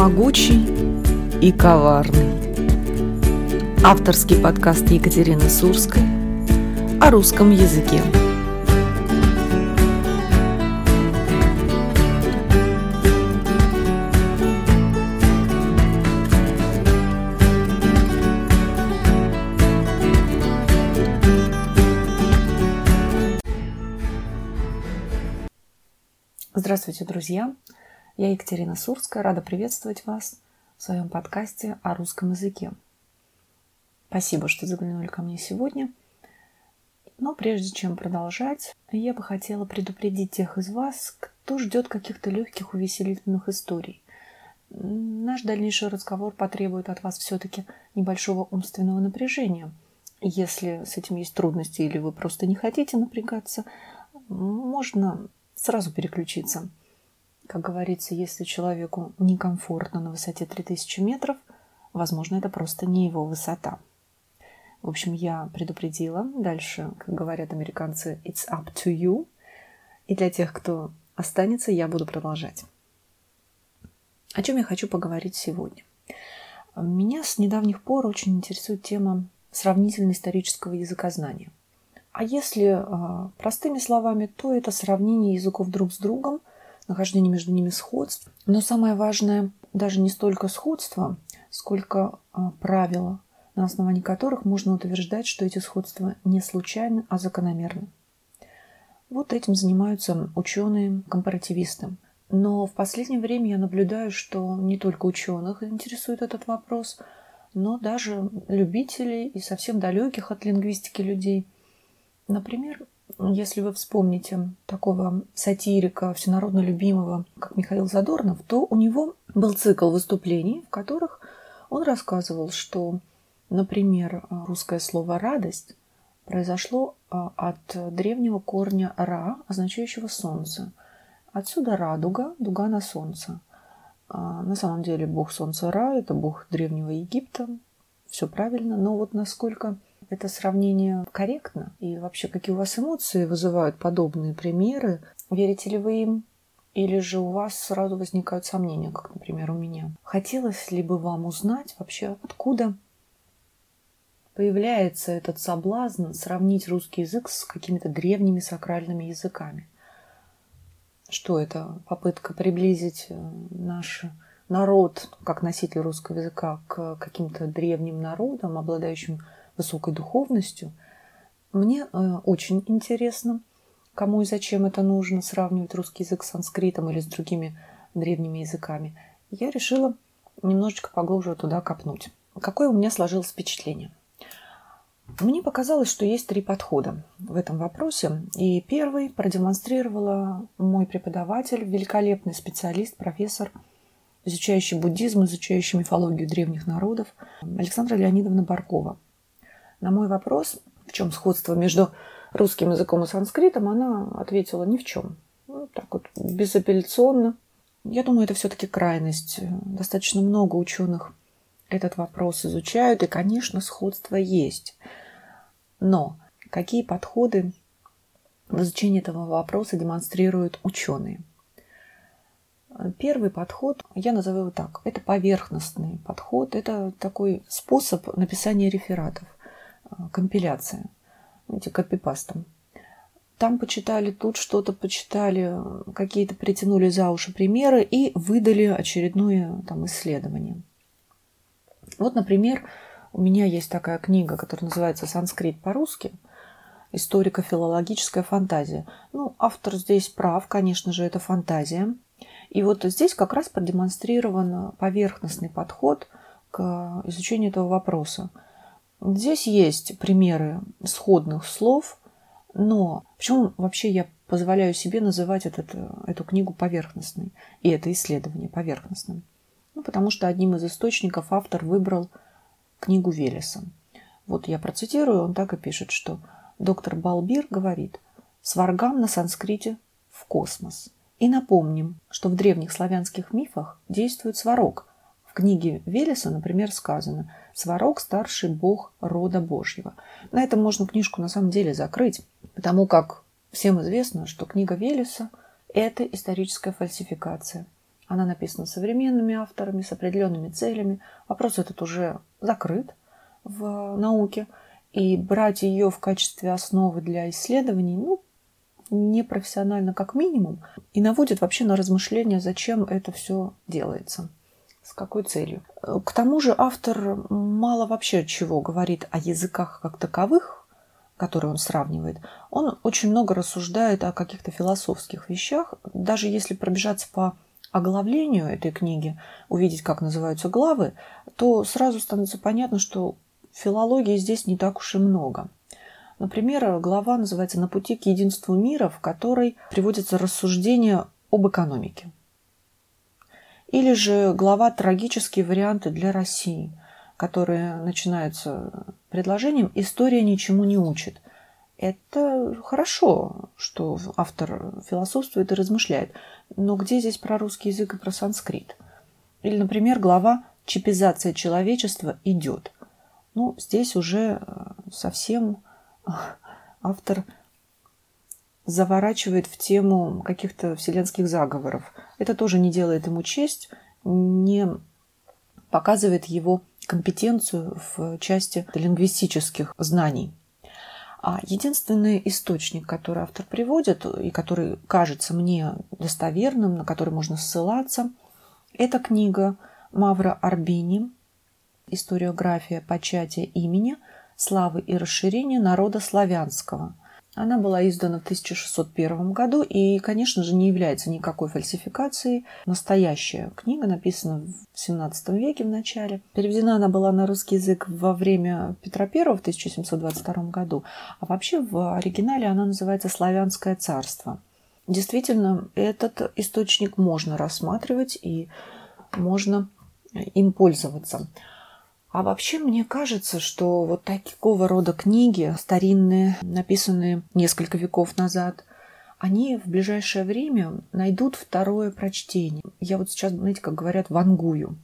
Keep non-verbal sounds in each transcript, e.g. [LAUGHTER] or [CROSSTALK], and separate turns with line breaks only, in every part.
могучий и коварный. Авторский подкаст Екатерины Сурской о русском языке. Здравствуйте, друзья! Я Екатерина Сурская, рада приветствовать вас в своем подкасте о русском языке. Спасибо, что заглянули ко мне сегодня. Но прежде чем продолжать, я бы хотела предупредить тех из вас, кто ждет каких-то легких увеселительных историй. Наш дальнейший разговор потребует от вас все-таки небольшого умственного напряжения. Если с этим есть трудности или вы просто не хотите напрягаться, можно сразу переключиться – как говорится, если человеку некомфортно на высоте 3000 метров, возможно, это просто не его высота. В общем, я предупредила. Дальше, как говорят американцы, it's up to you. И для тех, кто останется, я буду продолжать. О чем я хочу поговорить сегодня? Меня с недавних пор очень интересует тема сравнительно-исторического языкознания. А если э, простыми словами, то это сравнение языков друг с другом – нахождение между ними сходств. Но самое важное даже не столько сходство, сколько а, правила, на основании которых можно утверждать, что эти сходства не случайны, а закономерны. Вот этим занимаются ученые-компаративисты. Но в последнее время я наблюдаю, что не только ученых интересует этот вопрос, но даже любителей и совсем далеких от лингвистики людей. Например, если вы вспомните такого сатирика, всенародно любимого, как Михаил Задорнов, то у него был цикл выступлений, в которых он рассказывал, что, например, русское слово «радость» произошло а, от древнего корня «ра», означающего «солнце». Отсюда радуга, дуга на солнце. А, на самом деле бог солнца Ра – это бог древнего Египта. Все правильно, но вот насколько это сравнение корректно? И вообще, какие у вас эмоции вызывают подобные примеры? Верите ли вы им? Или же у вас сразу возникают сомнения, как, например, у меня? Хотелось ли бы вам узнать вообще, откуда появляется этот соблазн сравнить русский язык с какими-то древними сакральными языками? Что это? Попытка приблизить э, наш народ, как носитель русского языка, к каким-то древним народам, обладающим высокой духовностью. Мне э, очень интересно, кому и зачем это нужно, сравнивать русский язык с санскритом или с другими древними языками. Я решила немножечко поглубже туда копнуть. Какое у меня сложилось впечатление? Мне показалось, что есть три подхода в этом вопросе. И первый продемонстрировала мой преподаватель, великолепный специалист, профессор, изучающий буддизм, изучающий мифологию древних народов, Александра Леонидовна Баркова – на мой вопрос, в чем сходство между русским языком и санскритом, она ответила ни в чем. Ну, так вот, безапелляционно. Я думаю, это все-таки крайность. Достаточно много ученых этот вопрос изучают, и, конечно, сходство есть. Но какие подходы в изучении этого вопроса демонстрируют ученые? Первый подход, я назову его так, это поверхностный подход, это такой способ написания рефератов – компиляция, эти копипастом. Там почитали, тут что-то почитали, какие-то притянули за уши примеры и выдали очередное там исследование. Вот, например, у меня есть такая книга, которая называется «Санскрит по-русски», историко-филологическая фантазия. Ну, автор здесь прав, конечно же, это фантазия. И вот здесь как раз продемонстрирован поверхностный подход к изучению этого вопроса – Здесь есть примеры сходных слов, но почему вообще я позволяю себе называть этот, эту книгу поверхностной и это исследование поверхностным? Ну, потому что одним из источников автор выбрал книгу Велеса. Вот я процитирую, он так и пишет, что доктор Балбир говорит «Сваргам на санскрите в космос». И напомним, что в древних славянских мифах действует сварог, книге Велеса, например, сказано «Сварог – старший бог рода Божьего». На этом можно книжку на самом деле закрыть, потому как всем известно, что книга Велеса – это историческая фальсификация. Она написана современными авторами с определенными целями. Вопрос этот уже закрыт в науке. И брать ее в качестве основы для исследований, ну, непрофессионально как минимум, и наводит вообще на размышления, зачем это все делается, с какой целью. К тому же автор мало вообще чего говорит о языках как таковых, которые он сравнивает. Он очень много рассуждает о каких-то философских вещах. Даже если пробежаться по оглавлению этой книги, увидеть, как называются главы, то сразу становится понятно, что филологии здесь не так уж и много. Например, глава называется «На пути к единству мира», в которой приводится рассуждение об экономике. Или же глава «Трагические варианты для России», которая начинается предложением «История ничему не учит». Это хорошо, что автор философствует и размышляет, но где здесь про русский язык и про санскрит? Или, например, глава «Чипизация человечества идет». Ну, здесь уже совсем автор заворачивает в тему каких-то вселенских заговоров. Это тоже не делает ему честь, не показывает его компетенцию в части лингвистических знаний. А единственный источник, который автор приводит и который кажется мне достоверным, на который можно ссылаться, это книга Мавра Арбини «Историография початия имени», славы и расширения народа славянского. Она была издана в 1601 году и, конечно же, не является никакой фальсификацией. Настоящая книга написана в XVII веке в начале. Переведена она была на русский язык во время Петра I в 1722 году. А вообще в оригинале она называется «Славянское царство». Действительно, этот источник можно рассматривать и можно им пользоваться. А вообще мне кажется, что вот такого рода книги, старинные, написанные несколько веков назад, они в ближайшее время найдут второе прочтение. Я вот сейчас, знаете, как говорят, вангую.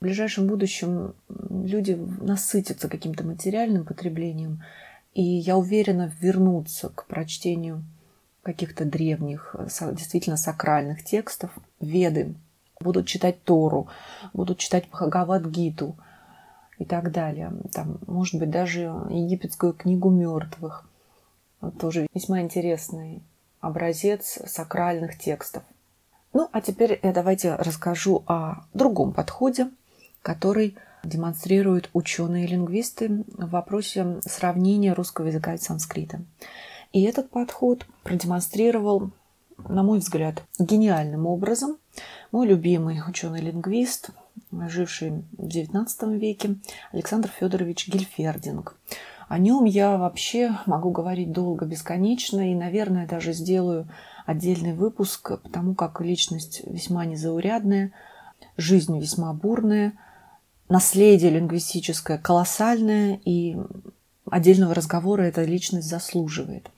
В ближайшем будущем люди насытятся каким-то материальным потреблением, и я уверена вернуться к прочтению каких-то древних, действительно сакральных текстов, веды, будут читать Тору, будут читать Бхагавад-гиту – и так далее. Там, может быть, даже египетскую книгу мертвых. Тоже весьма интересный образец сакральных текстов. Ну, а теперь я давайте расскажу о другом подходе, который демонстрируют ученые-лингвисты в вопросе сравнения русского языка и санскрита. И этот подход продемонстрировал, на мой взгляд, гениальным образом мой любимый ученый-лингвист живший в XIX веке, Александр Федорович Гильфердинг. О нем я вообще могу говорить долго, бесконечно, и, наверное, даже сделаю отдельный выпуск, потому как личность весьма незаурядная, жизнь весьма бурная, наследие лингвистическое колоссальное, и отдельного разговора эта личность заслуживает.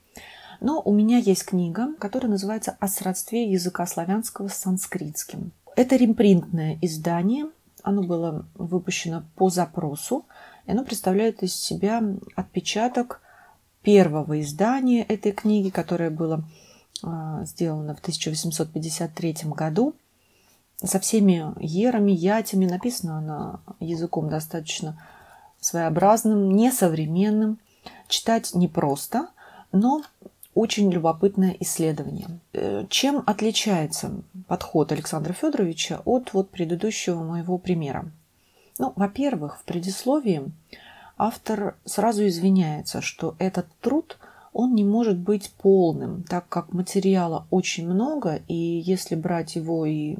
Но у меня есть книга, которая называется «О сродстве языка славянского с санскритским». Это ремпринтное издание. Оно было выпущено по запросу. И оно представляет из себя отпечаток первого издания этой книги, которое было а, сделано в 1853 году. Со всеми ерами, ятями. Написано она языком достаточно своеобразным, несовременным. Читать непросто, но очень любопытное исследование. Э, чем отличается подход Александра Федоровича от вот предыдущего моего примера? Ну, во-первых, в предисловии автор сразу извиняется, что этот труд он не может быть полным, так как материала очень много, и если брать его и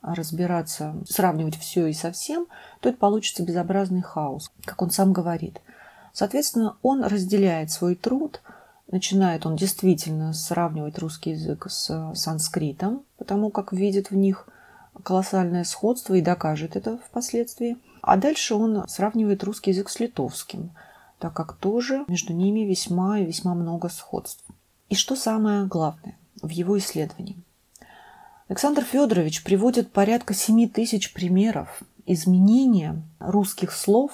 разбираться, сравнивать все и совсем, то это получится безобразный хаос, как он сам говорит. Соответственно, он разделяет свой труд – начинает он действительно сравнивать русский язык с санскритом, потому как видит в них колоссальное сходство и докажет это впоследствии. А дальше он сравнивает русский язык с литовским, так как тоже между ними весьма и весьма много сходств. И что самое главное в его исследовании? Александр Федорович приводит порядка 7 тысяч примеров изменения русских слов,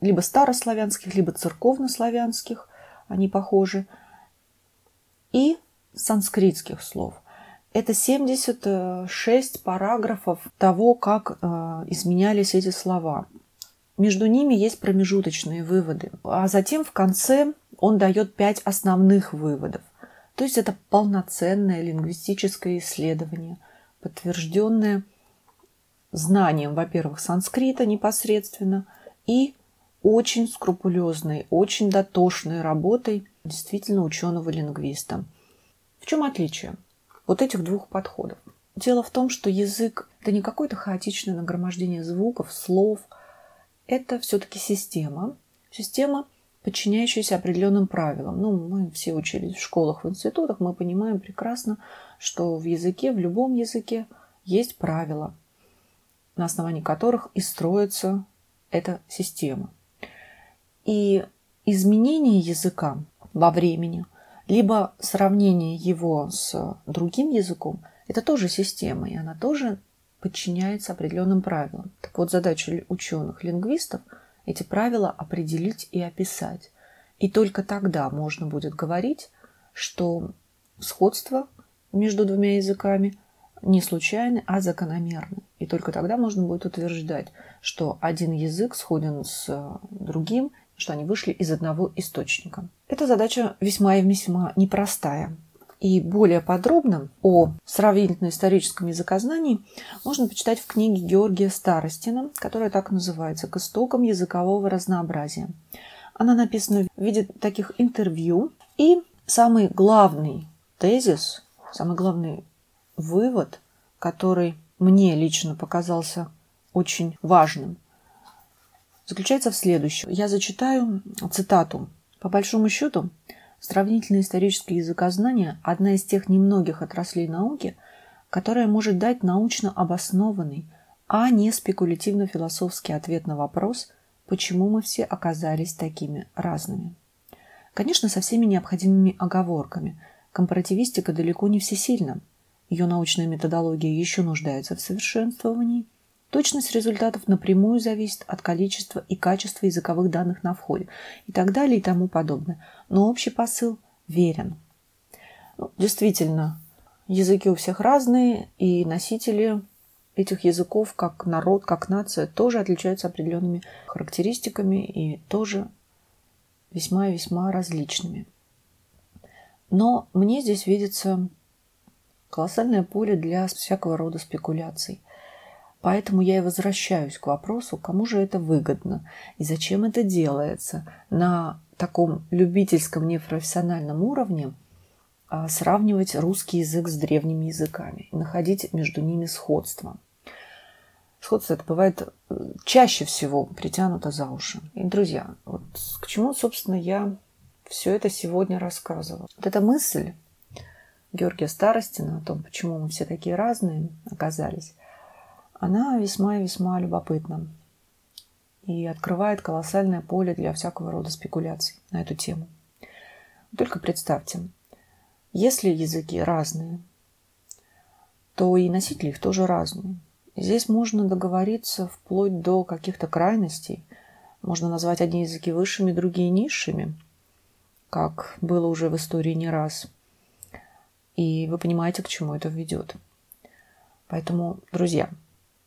либо старославянских, либо церковнославянских, они похожи, и санскритских слов. Это 76 параграфов того, как э, изменялись эти слова. Между ними есть промежуточные выводы. А затем в конце он дает пять основных выводов. То есть это полноценное лингвистическое исследование, подтвержденное знанием, во-первых, санскрита непосредственно и очень скрупулезной, очень дотошной работой действительно ученого-лингвиста. В чем отличие вот этих двух подходов? Дело в том, что язык – это не какое-то хаотичное нагромождение звуков, слов. Это все-таки система. Система, подчиняющаяся определенным правилам. Ну, мы все учились в школах, в институтах, мы понимаем прекрасно, что в языке, в любом языке есть правила, на основании которых и строится эта система. И изменение языка во времени, либо сравнение его с другим языком, это тоже система, и она тоже подчиняется определенным правилам. Так вот, задача ученых-лингвистов – эти правила определить и описать. И только тогда можно будет говорить, что сходство между двумя языками не случайны, а закономерны. И только тогда можно будет утверждать, что один язык сходен с другим – что они вышли из одного источника. Эта задача весьма и весьма непростая. И более подробно о сравнительно-историческом языкознании можно почитать в книге Георгия Старостина, которая так называется «К истокам языкового разнообразия». Она написана в виде таких интервью. И самый главный тезис, самый главный вывод, который мне лично показался очень важным, заключается в следующем. Я зачитаю цитату. По большому счету, сравнительное историческое языкознание – одна из тех немногих отраслей науки, которая может дать научно обоснованный, а не спекулятивно-философский ответ на вопрос, почему мы все оказались такими разными. Конечно, со всеми необходимыми оговорками. Компаративистика далеко не всесильна. Ее научная методология еще нуждается в совершенствовании – Точность результатов напрямую зависит от количества и качества языковых данных на входе и так далее и тому подобное. Но общий посыл верен. Ну, действительно, языки у всех разные, и носители этих языков, как народ, как нация, тоже отличаются определенными характеристиками и тоже весьма и весьма различными. Но мне здесь видится колоссальное поле для всякого рода спекуляций – Поэтому я и возвращаюсь к вопросу, кому же это выгодно и зачем это делается на таком любительском непрофессиональном уровне а, сравнивать русский язык с древними языками и находить между ними сходство. Сходство это бывает э, чаще всего притянуто за уши. И, друзья, вот к чему, собственно, я все это сегодня рассказывала. Вот эта мысль Георгия Старостина о том, почему мы все такие разные оказались, она весьма и весьма любопытна и открывает колоссальное поле для всякого рода спекуляций на эту тему. Только представьте, если языки разные, то и носители их тоже разные. здесь можно договориться вплоть до каких-то крайностей. Можно назвать одни языки высшими, другие низшими, как было уже в истории не раз. И вы понимаете, к чему это ведет. Поэтому, друзья,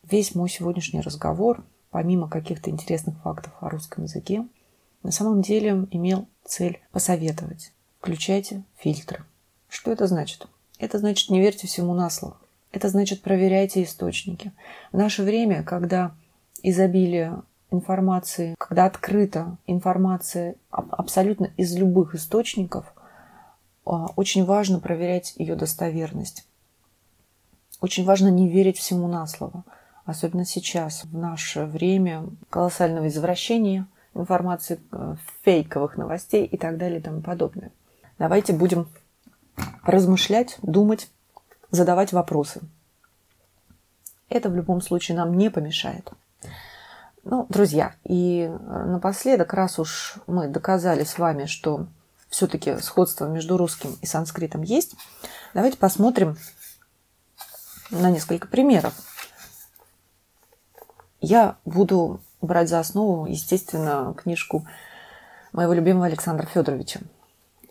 Весь мой сегодняшний разговор, помимо каких-то интересных фактов о русском языке, на самом деле имел цель посоветовать. Включайте фильтры. Что это значит? Это значит не верьте всему на слово. Это значит проверяйте источники. В наше время, когда изобилие информации, когда открыта информация абсолютно из любых источников, а, очень важно проверять ее достоверность. Очень важно не верить всему на слово – особенно сейчас, в наше время колоссального извращения информации, э, фейковых новостей и так далее и тому подобное. Давайте будем размышлять, думать, задавать вопросы. Это в любом случае нам не помешает. Ну, друзья, и напоследок, раз уж мы доказали с вами, что все-таки сходство между русским и санскритом есть, давайте посмотрим на несколько примеров я буду брать за основу, естественно, книжку моего любимого Александра Федоровича.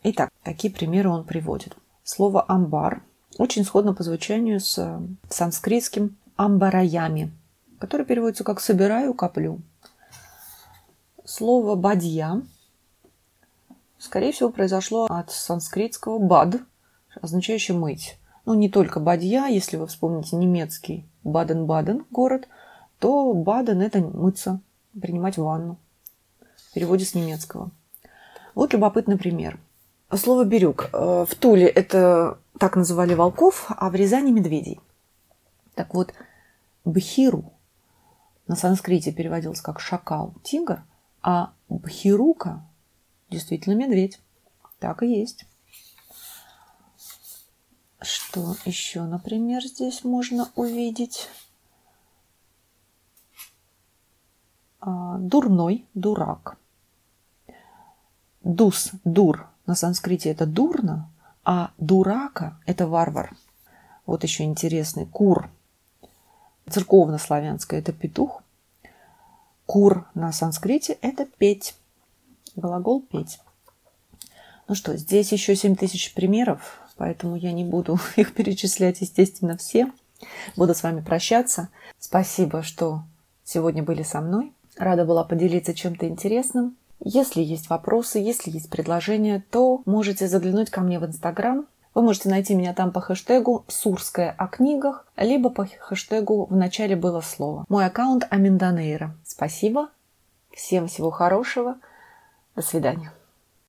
Итак, какие примеры он приводит? Слово «амбар» очень сходно по звучанию с э, санскритским амбараями, который переводится как «собираю, коплю». Слово «бадья» скорее всего произошло от санскритского «бад», означающее «мыть». Ну, не только бадья, если вы вспомните немецкий Баден-Баден город, то Баден – это мыться, принимать ванну. В переводе с немецкого. Вот любопытный пример. Слово «бирюк». Э, в Туле это так называли волков, а в Рязани – медведей. Так вот, бхиру на санскрите переводился как шакал, тигр, а бхирука действительно медведь. Так и есть. Что еще, например, здесь можно увидеть? А, дурной, дурак. Дус, дур на санскрите это дурно, а дурака это варвар. Вот еще интересный. Кур. Церковно-славянское это петух. Кур на санскрите это петь. Глагол петь. Ну что, здесь еще 7 тысяч примеров поэтому я не буду [LAUGHS] их перечислять, естественно, все. Буду с вами прощаться. Спасибо, что сегодня были со мной. Рада была поделиться чем-то интересным. Если есть вопросы, если есть предложения, то можете заглянуть ко мне в Инстаграм. Вы можете найти меня там по хэштегу «Сурская о книгах», либо по хэштегу «В начале было слово». Мой аккаунт Аминданейра. Спасибо. Всем всего хорошего. До свидания.